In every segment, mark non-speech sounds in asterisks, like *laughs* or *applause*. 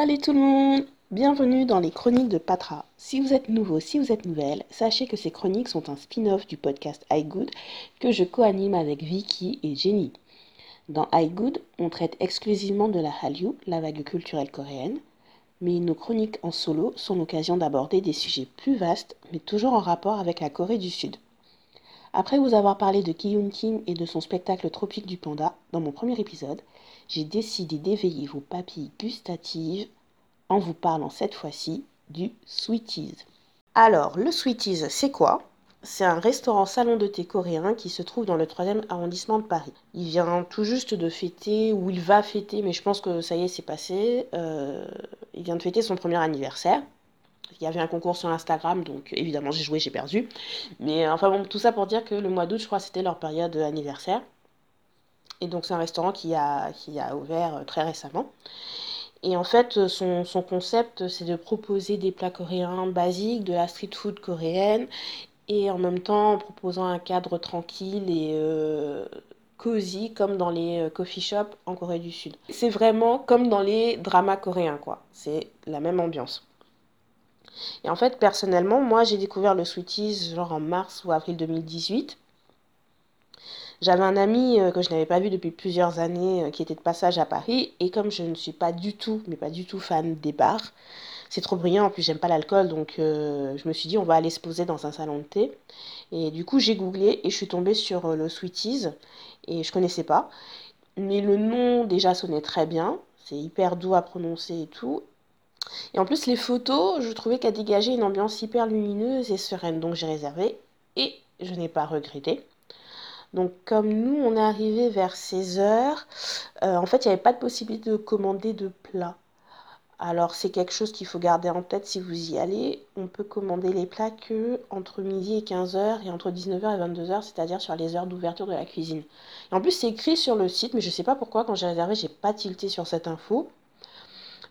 Salut tout le monde Bienvenue dans les chroniques de Patra. Si vous êtes nouveau, si vous êtes nouvelle, sachez que ces chroniques sont un spin-off du podcast iGood que je co-anime avec Vicky et Jenny. Dans iGood, on traite exclusivement de la Hallyu, la vague culturelle coréenne, mais nos chroniques en solo sont l'occasion d'aborder des sujets plus vastes, mais toujours en rapport avec la Corée du Sud. Après vous avoir parlé de Ki Kim et de son spectacle Tropique du Panda dans mon premier épisode, j'ai décidé d'éveiller vos papilles gustatives en vous parlant cette fois-ci du Sweeties. Alors, le Sweeties, c'est quoi? C'est un restaurant salon de thé coréen qui se trouve dans le 3e arrondissement de Paris. Il vient tout juste de fêter, ou il va fêter, mais je pense que ça y est, c'est passé. Euh, il vient de fêter son premier anniversaire. Il y avait un concours sur Instagram, donc évidemment j'ai joué, j'ai perdu. Mais enfin bon, tout ça pour dire que le mois d'août, je crois, c'était leur période anniversaire. Et donc c'est un restaurant qui a, qui a ouvert euh, très récemment. Et en fait, euh, son, son concept, c'est de proposer des plats coréens basiques, de la street food coréenne, et en même temps en proposant un cadre tranquille et euh, cosy, comme dans les coffee shops en Corée du Sud. C'est vraiment comme dans les dramas coréens, quoi. C'est la même ambiance. Et en fait, personnellement, moi, j'ai découvert le Sweeties genre en mars ou avril 2018. J'avais un ami euh, que je n'avais pas vu depuis plusieurs années euh, qui était de passage à Paris et comme je ne suis pas du tout, mais pas du tout fan des bars, c'est trop brillant, en plus j'aime pas l'alcool donc euh, je me suis dit on va aller se poser dans un salon de thé. Et du coup j'ai googlé et je suis tombée sur le Sweeties et je connaissais pas. Mais le nom déjà sonnait très bien, c'est hyper doux à prononcer et tout. Et en plus les photos, je trouvais qu'elles dégageaient une ambiance hyper lumineuse et sereine donc j'ai réservé et je n'ai pas regretté. Donc comme nous, on est arrivé vers 16 heures, euh, en fait, il n'y avait pas de possibilité de commander de plat. Alors c'est quelque chose qu'il faut garder en tête si vous y allez. On peut commander les plats que entre midi et 15h et entre 19h et 22h, c'est-à-dire sur les heures d'ouverture de la cuisine. Et en plus c'est écrit sur le site, mais je ne sais pas pourquoi quand j'ai réservé, j'ai pas tilté sur cette info.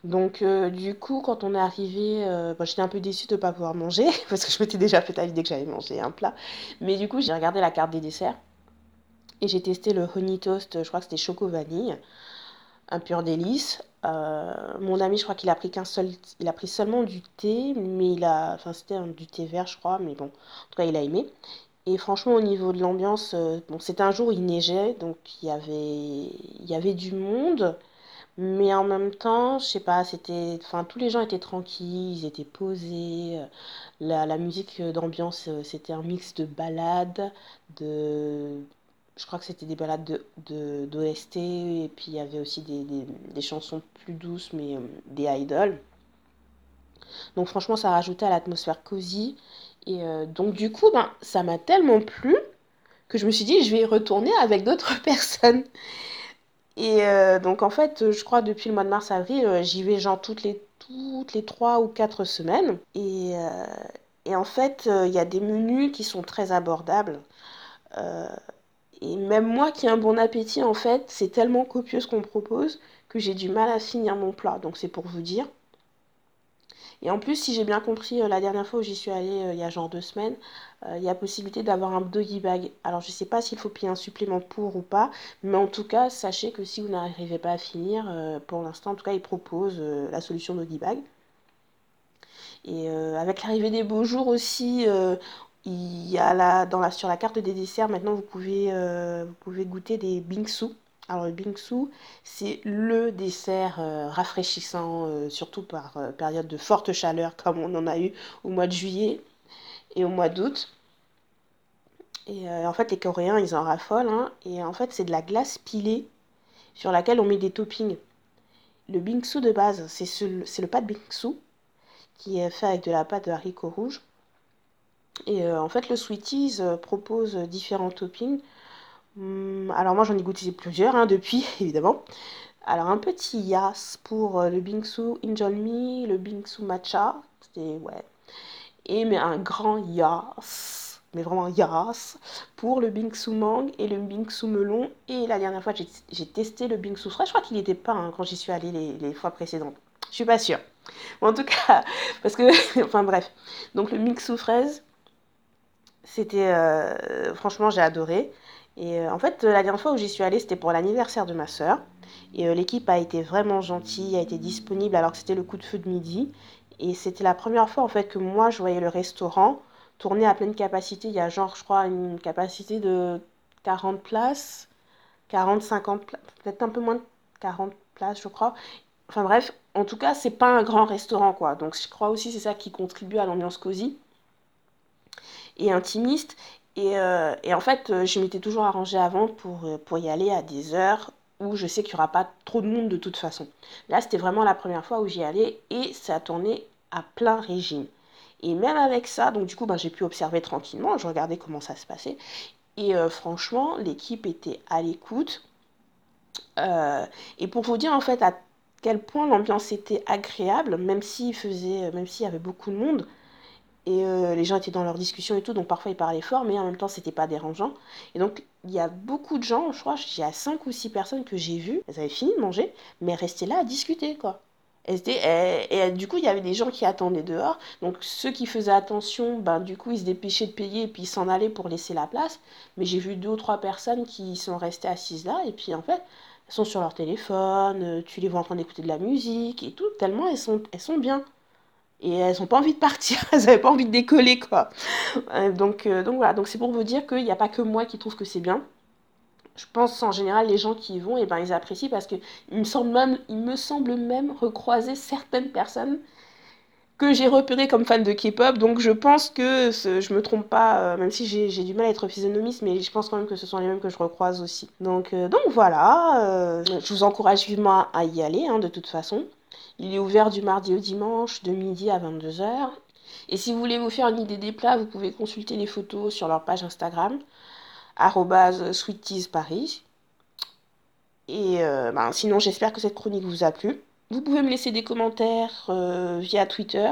Donc euh, du coup, quand on est arrivé, euh, j'étais un peu déçue de ne pas pouvoir manger, *laughs* parce que je m'étais déjà fait à l'idée que j'allais manger un plat. Mais du coup, j'ai regardé la carte des desserts. Et j'ai testé le honey toast, je crois que c'était choco vanille, un pur délice. Euh, mon ami, je crois qu'il a pris qu'un seul, il a pris seulement du thé, mais il a, enfin c'était du thé vert, je crois, mais bon, en tout cas il a aimé. Et franchement, au niveau de l'ambiance, euh, bon, c'était un jour il neigeait, donc il y avait, il y avait du monde, mais en même temps, je sais pas, c'était, enfin tous les gens étaient tranquilles, ils étaient posés. Euh, la, la musique d'ambiance, c'était un mix de ballades, de je crois que c'était des balades de, d'OST et puis il y avait aussi des, chansons plus douces mais euh, des idols. Donc franchement ça rajoutait à l'atmosphère cosy et euh, donc du coup ben, ça m'a tellement plu que je me suis dit je vais y retourner avec d'autres *laughs* personnes. Et euh, donc en fait je crois depuis le mois de mars-avril j'y vais genre toutes les, toutes les 3 ou 4 semaines et, et en fait il y a des menus qui sont très abordables. Et même moi qui ai un bon appétit, en fait, c'est tellement copieux ce qu'on propose que j'ai du mal à finir mon plat. Donc c'est pour vous dire. Et en plus, si j'ai bien compris, euh, la dernière fois où j'y suis allée, euh, il y a genre deux semaines, euh, il y a possibilité d'avoir un doggy bag. Alors je ne sais pas s'il faut payer un supplément pour ou pas, mais en tout cas, sachez que si vous n'arrivez pas à finir, pour l'instant, en tout cas, ils proposent la solution doggy bag. Et avec l'arrivée des beaux jours aussi, il y sur la carte des desserts, maintenant, vous pouvez, euh, vous pouvez goûter des bingsu. Alors, le bingsu, c'est le dessert euh, rafraîchissant, euh, surtout par période de forte chaleur, comme on en a eu au mois de juillet et au mois d'août. Et en fait, les Coréens, ils en raffolent. Hein, et en fait, c'est de la glace pilée sur laquelle on met des toppings. Le bingsu de base, c'est le pâte bingsu qui est fait avec de la pâte de haricots rouges et euh, en fait, le Sweeties euh, propose différents toppings. Hum, alors moi, j'en ai goûté plusieurs hein, depuis, *laughs* évidemment. Alors un petit yas pour euh, le bingsu injolmi, le bingsu matcha, c'était ouais. Et mais un grand yas, mais vraiment yas pour le bingsu mangue et le bingsu melon. Et la dernière fois, j'ai testé le bingsu frais. Je crois qu'il n'était pas hein, quand j'y suis allée les, les, fois précédentes. Je suis pas sûre. en tout cas, *laughs* parce que, *laughs* enfin bref. Donc le bingsu fraise, c'était, euh, franchement, j'ai adoré. Et en fait, la dernière fois où j'y suis allée, c'était pour l'anniversaire de ma sœur. Et l'équipe a été vraiment gentille, a été disponible alors que c'était le coup de feu de midi. Et c'était la première fois en fait que moi je voyais le restaurant tourner à pleine capacité. Il y a genre, je crois, une capacité de 40 places, 40, 50, peut-être un peu moins de 40 places, je crois. Enfin bref, en tout cas, c'est pas un grand restaurant, quoi. Donc je crois aussi c'est ça qui contribue à l'ambiance cosy et intimiste. Et, euh, et en fait, euh, je m'étais toujours arrangée avant pour, euh, pour y aller à des heures où je sais qu'il n'y aura pas trop de monde de toute façon. Là, c'était vraiment la première fois où j'y allais et ça a tourné à plein régime. Et même avec ça, donc du coup, ben, j'ai pu observer tranquillement, je regardais comment ça se passait. Et franchement, l'équipe était à l'écoute. et pour vous dire en fait à quel point l'ambiance était agréable, même s'il faisait, même s'il y avait beaucoup de monde, et euh, les gens étaient dans leur discussion et tout, donc parfois ils parlaient fort, mais en même temps c'était pas dérangeant. Et donc il y a beaucoup de gens, je crois, il y a 5 ou 6 personnes que j'ai vues, elles avaient fini de manger, mais restaient là à discuter quoi. et, du coup, il y avait des gens qui attendaient dehors. Donc, ceux qui faisaient attention, ben, du coup, ils se dépêchaient de payer et puis ils s'en allaient pour laisser la place. Mais j'ai vu deux ou trois personnes qui sont restées assises là. Et puis, en fait, elles sont sur leur téléphone. Euh, tu les vois en train d'écouter de la musique et tout. Tellement elles sont, elles sont bien et elles n'ont pas envie de partir, *laughs* elles n'avaient pas envie de décoller quoi. Euh, donc, euh, donc voilà, donc c'est pour vous dire qu'il n'y a pas que moi qui trouve que c'est bien. Je pense en général les gens qui y vont, et eh ben, ils apprécient parce qu'il me, semble même, me semble même recroiser certaines personnes que j'ai repérées comme fans de K-pop. Donc je pense que ce, je me trompe pas, euh, même si j'ai du mal à être physionomiste, mais je pense quand même que ce sont les mêmes que je recroise aussi. Donc, donc voilà, je vous encourage vivement à y aller hein, de toute façon. Il est ouvert du mardi au dimanche, de midi à 22h. Et si vous voulez vous faire une idée des plats, vous pouvez consulter les photos sur leur page Instagram, Paris. Et euh, ben, sinon, j'espère que cette chronique vous a plu. Vous pouvez me laisser des commentaires euh, via Twitter,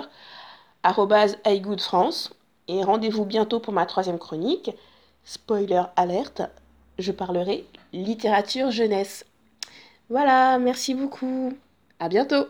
iGoodFrance. Et rendez-vous bientôt pour ma troisième chronique. Spoiler alerte, je parlerai littérature jeunesse. Voilà, merci beaucoup. À bientôt